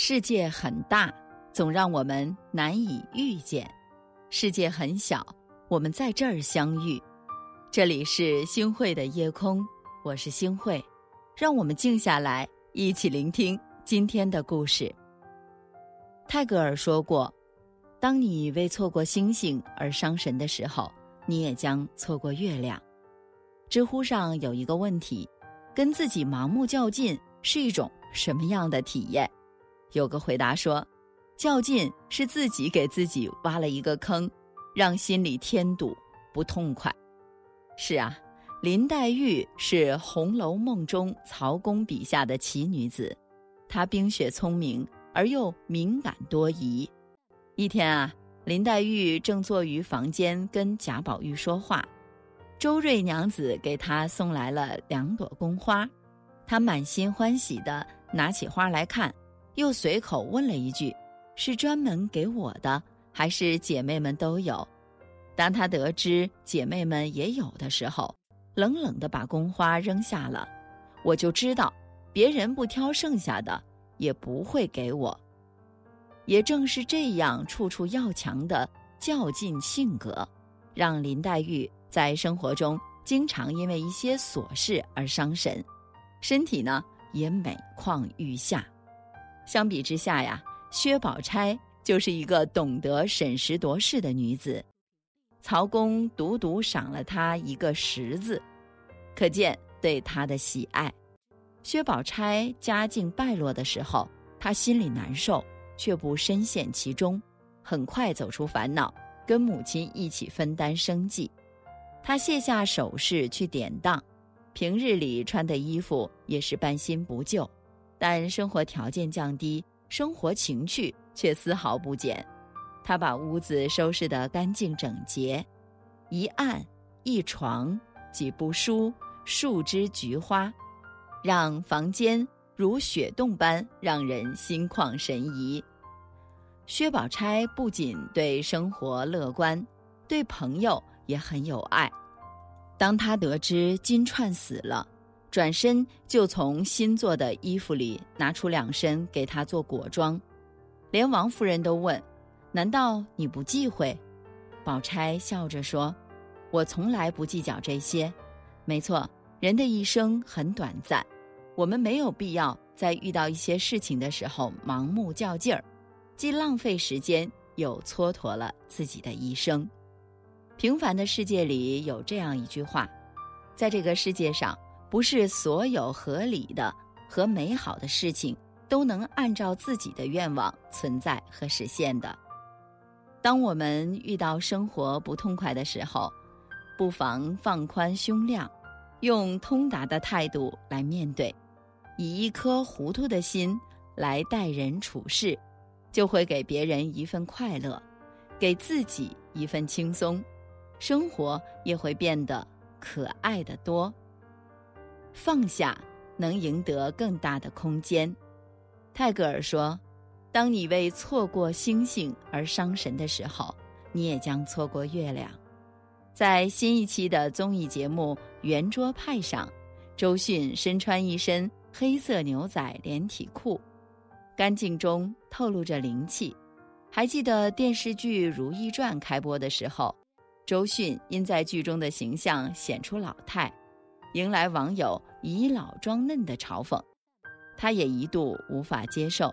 世界很大，总让我们难以遇见；世界很小，我们在这儿相遇。这里是星汇的夜空，我是星汇，让我们静下来，一起聆听今天的故事。泰戈尔说过：“当你为错过星星而伤神的时候，你也将错过月亮。”知乎上有一个问题：跟自己盲目较劲是一种什么样的体验？有个回答说：“较劲是自己给自己挖了一个坑，让心里添堵不痛快。”是啊，林黛玉是《红楼梦》中曹公笔下的奇女子，她冰雪聪明而又敏感多疑。一天啊，林黛玉正坐于房间跟贾宝玉说话，周瑞娘子给她送来了两朵宫花，她满心欢喜地拿起花来看。又随口问了一句：“是专门给我的，还是姐妹们都有？”当他得知姐妹们也有的时候，冷冷地把宫花扔下了。我就知道，别人不挑剩下的，也不会给我。也正是这样处处要强的较劲性格，让林黛玉在生活中经常因为一些琐事而伤神，身体呢也每况愈下。相比之下呀，薛宝钗就是一个懂得审时度势的女子。曹公独独赏了她一个十字，可见对她的喜爱。薛宝钗家境败落的时候，她心里难受，却不深陷其中，很快走出烦恼，跟母亲一起分担生计。她卸下首饰去典当，平日里穿的衣服也是半新不旧。但生活条件降低，生活情趣却丝毫不减。他把屋子收拾得干净整洁，一案一床几部书数枝菊花，让房间如雪洞般让人心旷神怡。薛宝钗不仅对生活乐观，对朋友也很有爱。当他得知金钏死了。转身就从新做的衣服里拿出两身给他做裹装，连王夫人都问：“难道你不忌讳？”宝钗笑着说：“我从来不计较这些。没错，人的一生很短暂，我们没有必要在遇到一些事情的时候盲目较劲儿，既浪费时间，又蹉跎了自己的一生。平凡的世界里有这样一句话：在这个世界上。”不是所有合理的和美好的事情都能按照自己的愿望存在和实现的。当我们遇到生活不痛快的时候，不妨放宽胸量，用通达的态度来面对，以一颗糊涂的心来待人处事，就会给别人一份快乐，给自己一份轻松，生活也会变得可爱的多。放下，能赢得更大的空间。泰戈尔说：“当你为错过星星而伤神的时候，你也将错过月亮。”在新一期的综艺节目《圆桌派》上，周迅身穿一身黑色牛仔连体裤，干净中透露着灵气。还记得电视剧《如懿传》开播的时候，周迅因在剧中的形象显出老态。迎来网友以老装嫩的嘲讽，他也一度无法接受。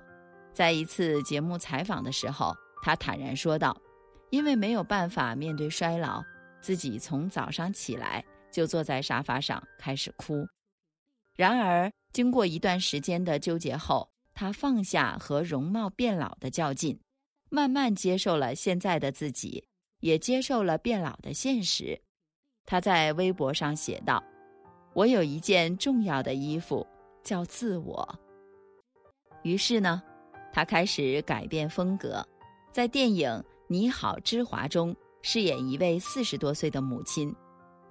在一次节目采访的时候，他坦然说道：“因为没有办法面对衰老，自己从早上起来就坐在沙发上开始哭。然而，经过一段时间的纠结后，他放下和容貌变老的较劲，慢慢接受了现在的自己，也接受了变老的现实。”他在微博上写道。我有一件重要的衣服，叫自我。于是呢，他开始改变风格，在电影《你好，之华》中饰演一位四十多岁的母亲。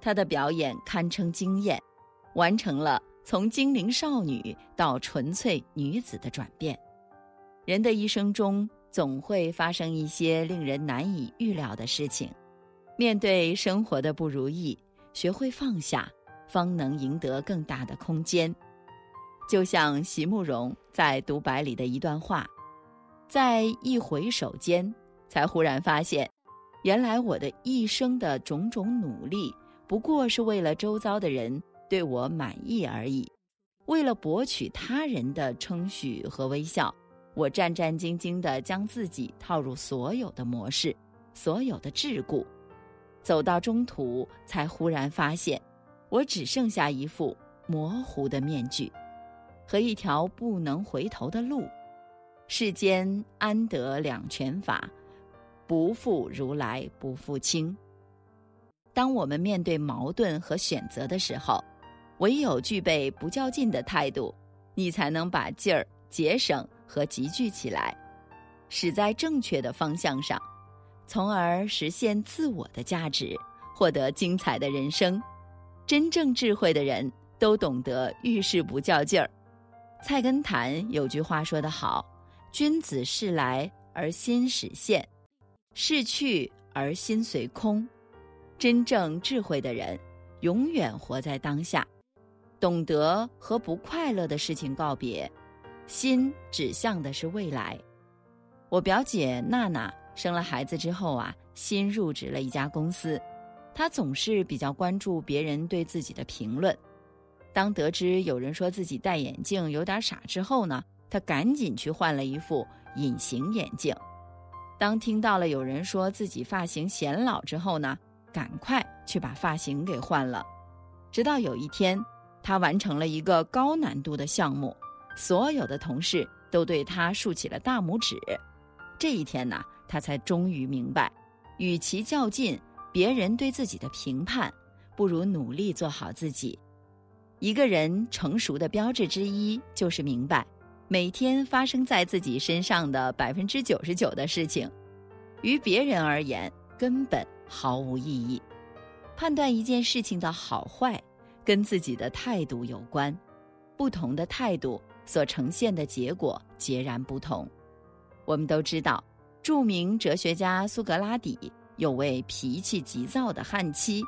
她的表演堪称惊艳，完成了从精灵少女到纯粹女子的转变。人的一生中，总会发生一些令人难以预料的事情。面对生活的不如意，学会放下。方能赢得更大的空间，就像席慕容在独白里的一段话：“在一回首间，才忽然发现，原来我的一生的种种努力，不过是为了周遭的人对我满意而已，为了博取他人的称许和微笑。我战战兢兢地将自己套入所有的模式，所有的桎梏，走到中途，才忽然发现，我只剩下一副模糊的面具，和一条不能回头的路。世间安得两全法？不负如来不负卿。当我们面对矛盾和选择的时候，唯有具备不较劲的态度，你才能把劲儿节省。和集聚起来，使在正确的方向上，从而实现自我的价值，获得精彩的人生。真正智慧的人都懂得遇事不较劲儿。菜根谭有句话说得好：“君子事来而心始现，事去而心随空。”真正智慧的人，永远活在当下，懂得和不快乐的事情告别。心指向的是未来。我表姐娜娜生了孩子之后啊，新入职了一家公司，他总是比较关注别人对自己的评论。当得知有人说自己戴眼镜有点傻之后呢，他赶紧去换了一副隐形眼镜。当听到了有人说自己发型显老之后呢，赶快去把发型给换了。直到有一天，他完成了一个高难度的项目。所有的同事都对他竖起了大拇指。这一天呢，他才终于明白，与其较劲别人对自己的评判，不如努力做好自己。一个人成熟的标志之一，就是明白，每天发生在自己身上的百分之九十九的事情，于别人而言根本毫无意义。判断一件事情的好坏，跟自己的态度有关。不同的态度。所呈现的结果截然不同。我们都知道，著名哲学家苏格拉底有位脾气急躁的悍妻，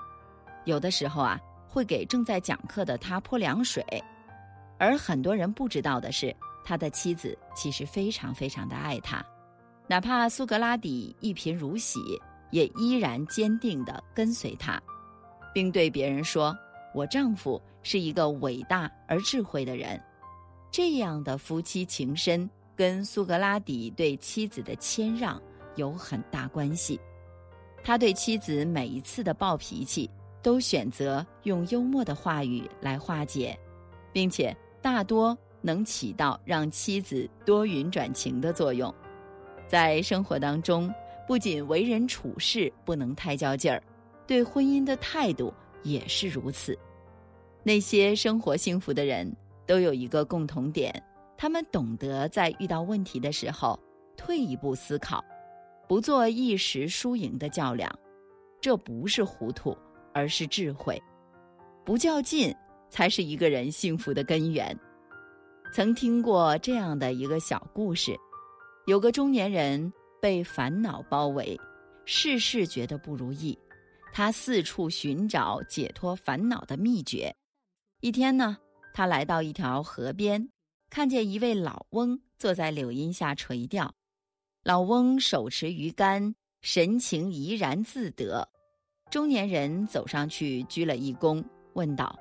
有的时候啊会给正在讲课的他泼凉水。而很多人不知道的是，他的妻子其实非常非常的爱他，哪怕苏格拉底一贫如洗，也依然坚定地跟随他，并对别人说：“我丈夫是一个伟大而智慧的人。”这样的夫妻情深，跟苏格拉底对妻子的谦让有很大关系。他对妻子每一次的暴脾气，都选择用幽默的话语来化解，并且大多能起到让妻子多云转晴的作用。在生活当中，不仅为人处事不能太较劲儿，对婚姻的态度也是如此。那些生活幸福的人。都有一个共同点，他们懂得在遇到问题的时候退一步思考，不做一时输赢的较量。这不是糊涂，而是智慧。不较劲，才是一个人幸福的根源。曾听过这样的一个小故事：有个中年人被烦恼包围，事事觉得不如意，他四处寻找解脱烦恼的秘诀。一天呢。他来到一条河边，看见一位老翁坐在柳荫下垂钓。老翁手持鱼竿，神情怡然自得。中年人走上去鞠了一躬，问道：“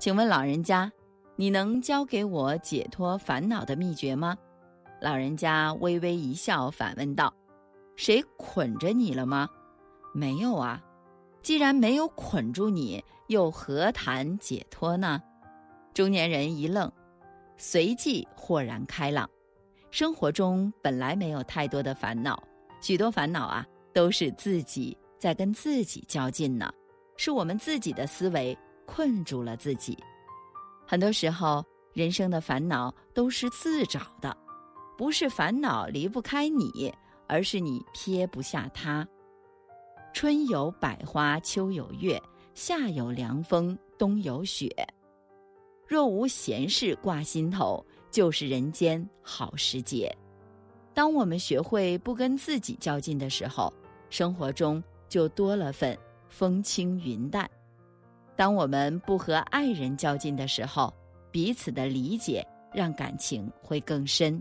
请问老人家，你能教给我解脱烦恼的秘诀吗？”老人家微微一笑，反问道：“谁捆着你了吗？”“没有啊。”“既然没有捆住你，又何谈解脱呢？”中年人一愣，随即豁然开朗。生活中本来没有太多的烦恼，许多烦恼啊，都是自己在跟自己较劲呢，是我们自己的思维困住了自己。很多时候，人生的烦恼都是自找的，不是烦恼离不开你，而是你撇不下它。春有百花，秋有月，夏有凉风，冬有雪。若无闲事挂心头，就是人间好时节。当我们学会不跟自己较劲的时候，生活中就多了份风轻云淡；当我们不和爱人较劲的时候，彼此的理解让感情会更深。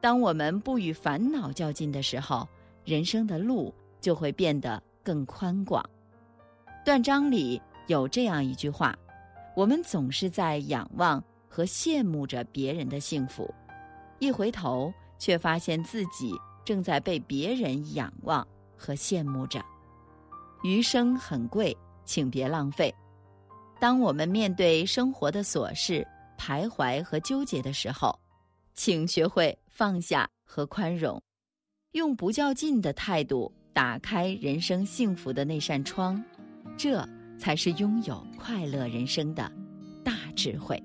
当我们不与烦恼较劲的时候，人生的路就会变得更宽广。断章里有这样一句话：我们总是在仰望和羡慕着别人的幸福，一回头却发现自己正在被别人仰望和羡慕着。余生很贵，请别浪费。当我们面对生活的琐事徘徊和纠结的时候，请学会放下和宽容，用不较劲的态度打开人生幸福的那扇窗，这才是拥有快乐人生的大智慧。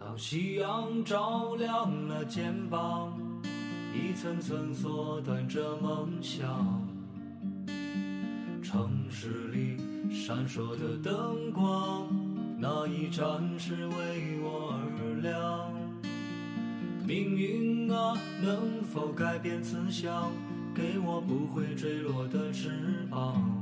当夕阳照亮了肩膀，一层层缩短着梦想。城市里闪烁的灯光，那一盏是为我而亮。命运啊，能否改变慈祥，给我不会坠落的翅膀，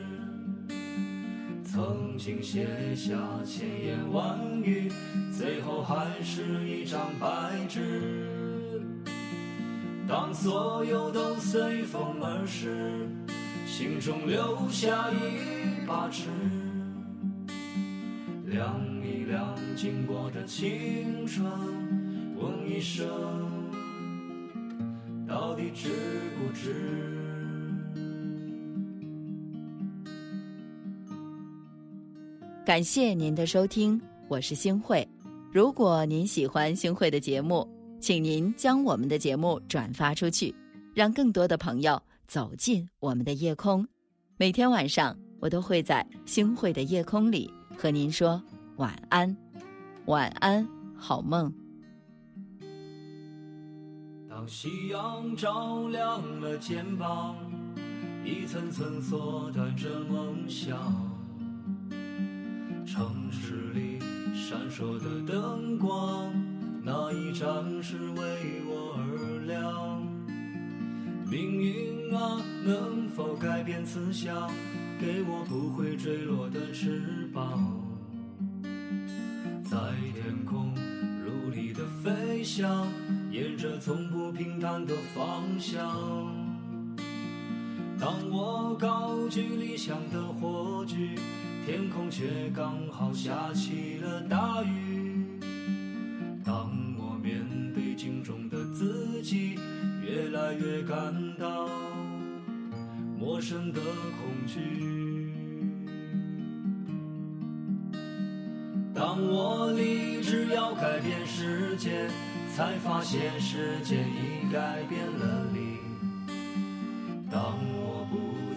曾经写下千言万语，最后还是一张白纸。当所有都随风而逝，心中留下一把尺。量一量经过的青春，问一声，到底值不值？感谢您的收听，我是星慧。如果您喜欢星慧的节目，请您将我们的节目转发出去，让更多的朋友走进我们的夜空。每天晚上，我都会在星慧的夜空里。和您说晚安，晚安，好梦。当夕阳照亮了肩膀，一层层缩短着梦想。城市里闪烁的灯光，那一盏是为我而亮。命运啊，能否改变慈祥？给我不会坠落的翅膀，在天空努力的飞翔，沿着从不平坦的方向。当我高举理想的火炬，天空却刚好下起了大雨。当我面对镜中的自己，越来越感到。陌生的恐惧。当我立志要改变世界，才发现世界已改变了你。当我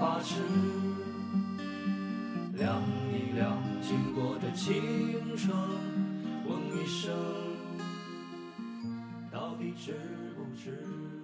把尺，量一量经过的青春，问一声，到底值不值？